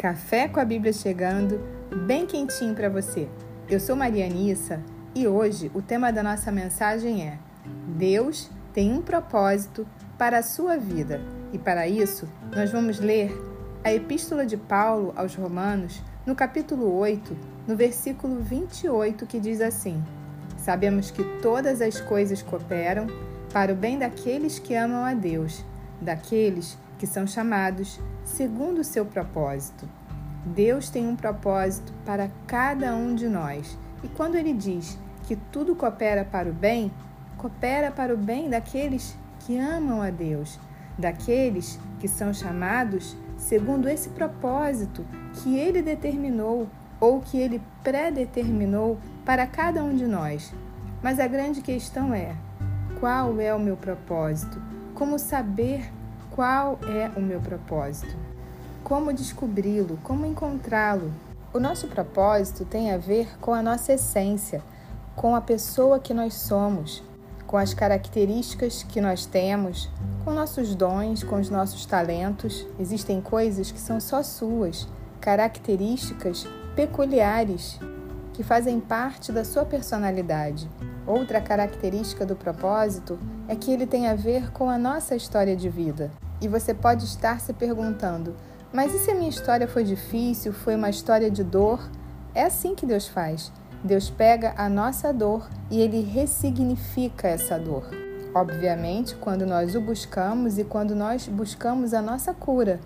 Café com a Bíblia chegando, bem quentinho para você. Eu sou Marianissa e hoje o tema da nossa mensagem é: Deus tem um propósito para a sua vida. E para isso, nós vamos ler a Epístola de Paulo aos Romanos, no capítulo 8, no versículo 28, que diz assim: Sabemos que todas as coisas cooperam para o bem daqueles que amam a Deus, daqueles que são chamados segundo o seu propósito. Deus tem um propósito para cada um de nós. E quando ele diz que tudo coopera para o bem, coopera para o bem daqueles que amam a Deus, daqueles que são chamados segundo esse propósito que ele determinou ou que ele predeterminou para cada um de nós. Mas a grande questão é: qual é o meu propósito? Como saber qual é o meu propósito? Como descobri-lo? Como encontrá-lo? O nosso propósito tem a ver com a nossa essência, com a pessoa que nós somos, com as características que nós temos, com nossos dons, com os nossos talentos. Existem coisas que são só suas, características peculiares que fazem parte da sua personalidade. Outra característica do propósito é que ele tem a ver com a nossa história de vida. E você pode estar se perguntando: mas e se a minha história foi difícil, foi uma história de dor? É assim que Deus faz. Deus pega a nossa dor e ele ressignifica essa dor. Obviamente, quando nós o buscamos e quando nós buscamos a nossa cura,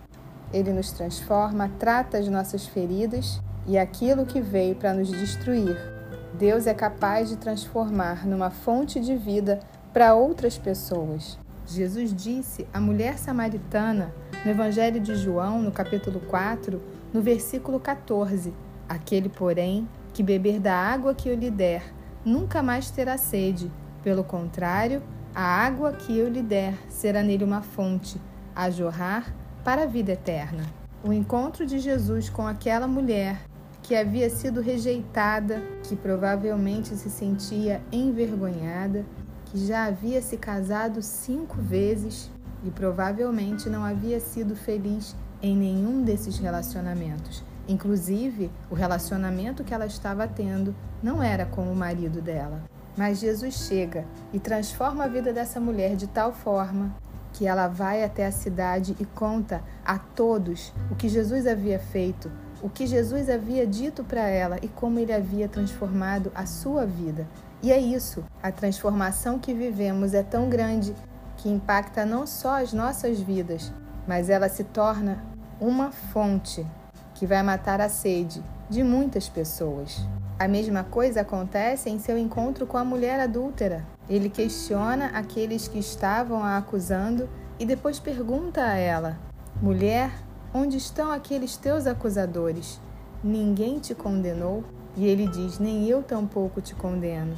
ele nos transforma, trata as nossas feridas e aquilo que veio para nos destruir. Deus é capaz de transformar numa fonte de vida para outras pessoas. Jesus disse à mulher samaritana no Evangelho de João, no capítulo 4, no versículo 14: Aquele, porém, que beber da água que eu lhe der, nunca mais terá sede. Pelo contrário, a água que eu lhe der será nele uma fonte, a jorrar para a vida eterna. O encontro de Jesus com aquela mulher que havia sido rejeitada, que provavelmente se sentia envergonhada, que já havia se casado cinco vezes e provavelmente não havia sido feliz em nenhum desses relacionamentos. Inclusive, o relacionamento que ela estava tendo não era com o marido dela. Mas Jesus chega e transforma a vida dessa mulher de tal forma que ela vai até a cidade e conta a todos o que Jesus havia feito, o que Jesus havia dito para ela e como ele havia transformado a sua vida. E é isso, a transformação que vivemos é tão grande que impacta não só as nossas vidas, mas ela se torna uma fonte que vai matar a sede de muitas pessoas. A mesma coisa acontece em seu encontro com a mulher adúltera. Ele questiona aqueles que estavam a acusando e depois pergunta a ela: Mulher, onde estão aqueles teus acusadores? Ninguém te condenou? E ele diz: Nem eu tampouco te condeno.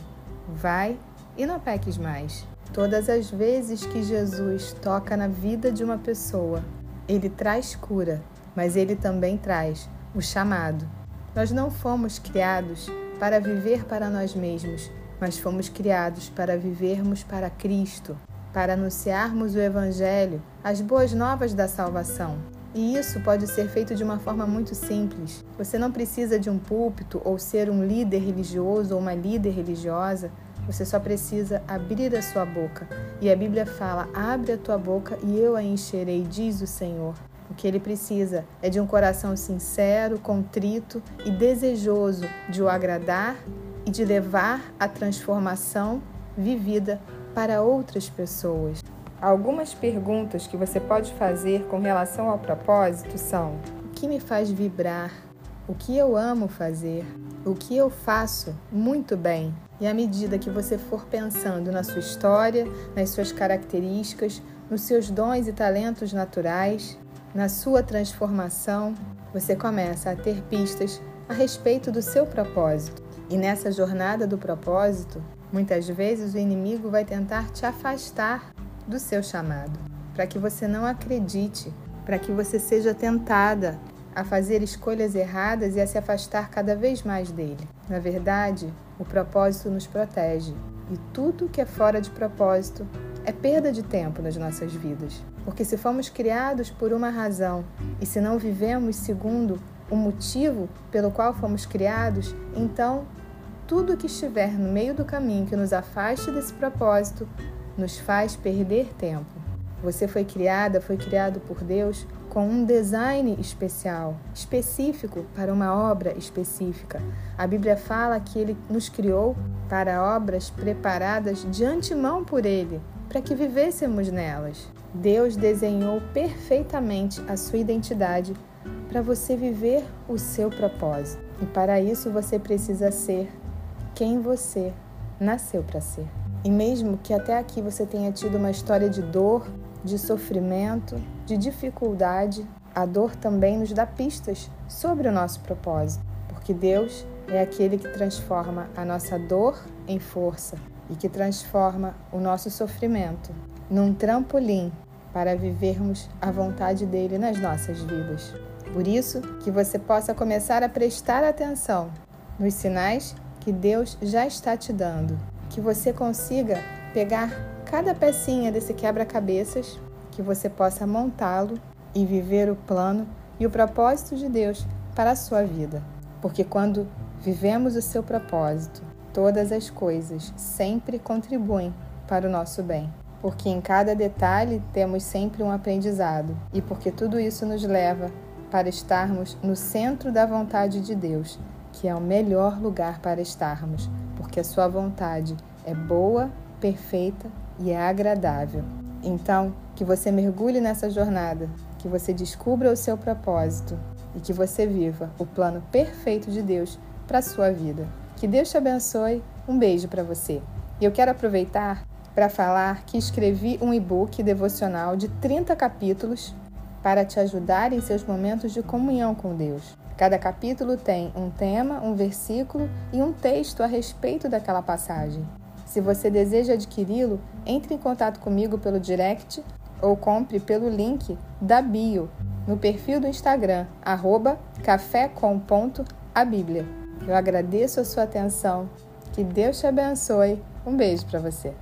Vai e não peques mais. Todas as vezes que Jesus toca na vida de uma pessoa, ele traz cura mas ele também traz o chamado. Nós não fomos criados para viver para nós mesmos, mas fomos criados para vivermos para Cristo, para anunciarmos o Evangelho, as boas novas da salvação. E isso pode ser feito de uma forma muito simples. Você não precisa de um púlpito ou ser um líder religioso ou uma líder religiosa. Você só precisa abrir a sua boca. E a Bíblia fala: abre a tua boca e eu a encherei, diz o Senhor. O que ele precisa é de um coração sincero, contrito e desejoso de o agradar e de levar a transformação vivida para outras pessoas. Algumas perguntas que você pode fazer com relação ao propósito são: o que me faz vibrar? O que eu amo fazer? O que eu faço muito bem? E à medida que você for pensando na sua história, nas suas características, nos seus dons e talentos naturais, na sua transformação, você começa a ter pistas a respeito do seu propósito. E nessa jornada do propósito, muitas vezes o inimigo vai tentar te afastar do seu chamado, para que você não acredite, para que você seja tentada a fazer escolhas erradas e a se afastar cada vez mais dele. Na verdade, o propósito nos protege e tudo que é fora de propósito é perda de tempo nas nossas vidas. Porque se fomos criados por uma razão e se não vivemos segundo o motivo pelo qual fomos criados, então tudo que estiver no meio do caminho que nos afaste desse propósito nos faz perder tempo. Você foi criada, foi criado por Deus com um design especial, específico para uma obra específica. A Bíblia fala que ele nos criou para obras preparadas de antemão por ele, para que vivêssemos nelas. Deus desenhou perfeitamente a sua identidade para você viver o seu propósito. E para isso você precisa ser quem você nasceu para ser. E mesmo que até aqui você tenha tido uma história de dor, de sofrimento, de dificuldade, a dor também nos dá pistas sobre o nosso propósito, porque Deus é aquele que transforma a nossa dor em força e que transforma o nosso sofrimento num trampolim para vivermos a vontade dele nas nossas vidas. Por isso, que você possa começar a prestar atenção nos sinais que Deus já está te dando que você consiga pegar cada pecinha desse quebra-cabeças, que você possa montá-lo e viver o plano e o propósito de Deus para a sua vida. Porque quando vivemos o seu propósito, todas as coisas sempre contribuem para o nosso bem. Porque em cada detalhe temos sempre um aprendizado e porque tudo isso nos leva para estarmos no centro da vontade de Deus, que é o melhor lugar para estarmos porque a sua vontade é boa, perfeita e é agradável. Então, que você mergulhe nessa jornada, que você descubra o seu propósito e que você viva o plano perfeito de Deus para a sua vida. Que Deus te abençoe. Um beijo para você. E eu quero aproveitar para falar que escrevi um e-book devocional de 30 capítulos para te ajudar em seus momentos de comunhão com Deus. Cada capítulo tem um tema, um versículo e um texto a respeito daquela passagem. Se você deseja adquiri-lo, entre em contato comigo pelo direct ou compre pelo link da bio no perfil do Instagram, arroba cafécom.abíblia. Eu agradeço a sua atenção, que Deus te abençoe. Um beijo para você.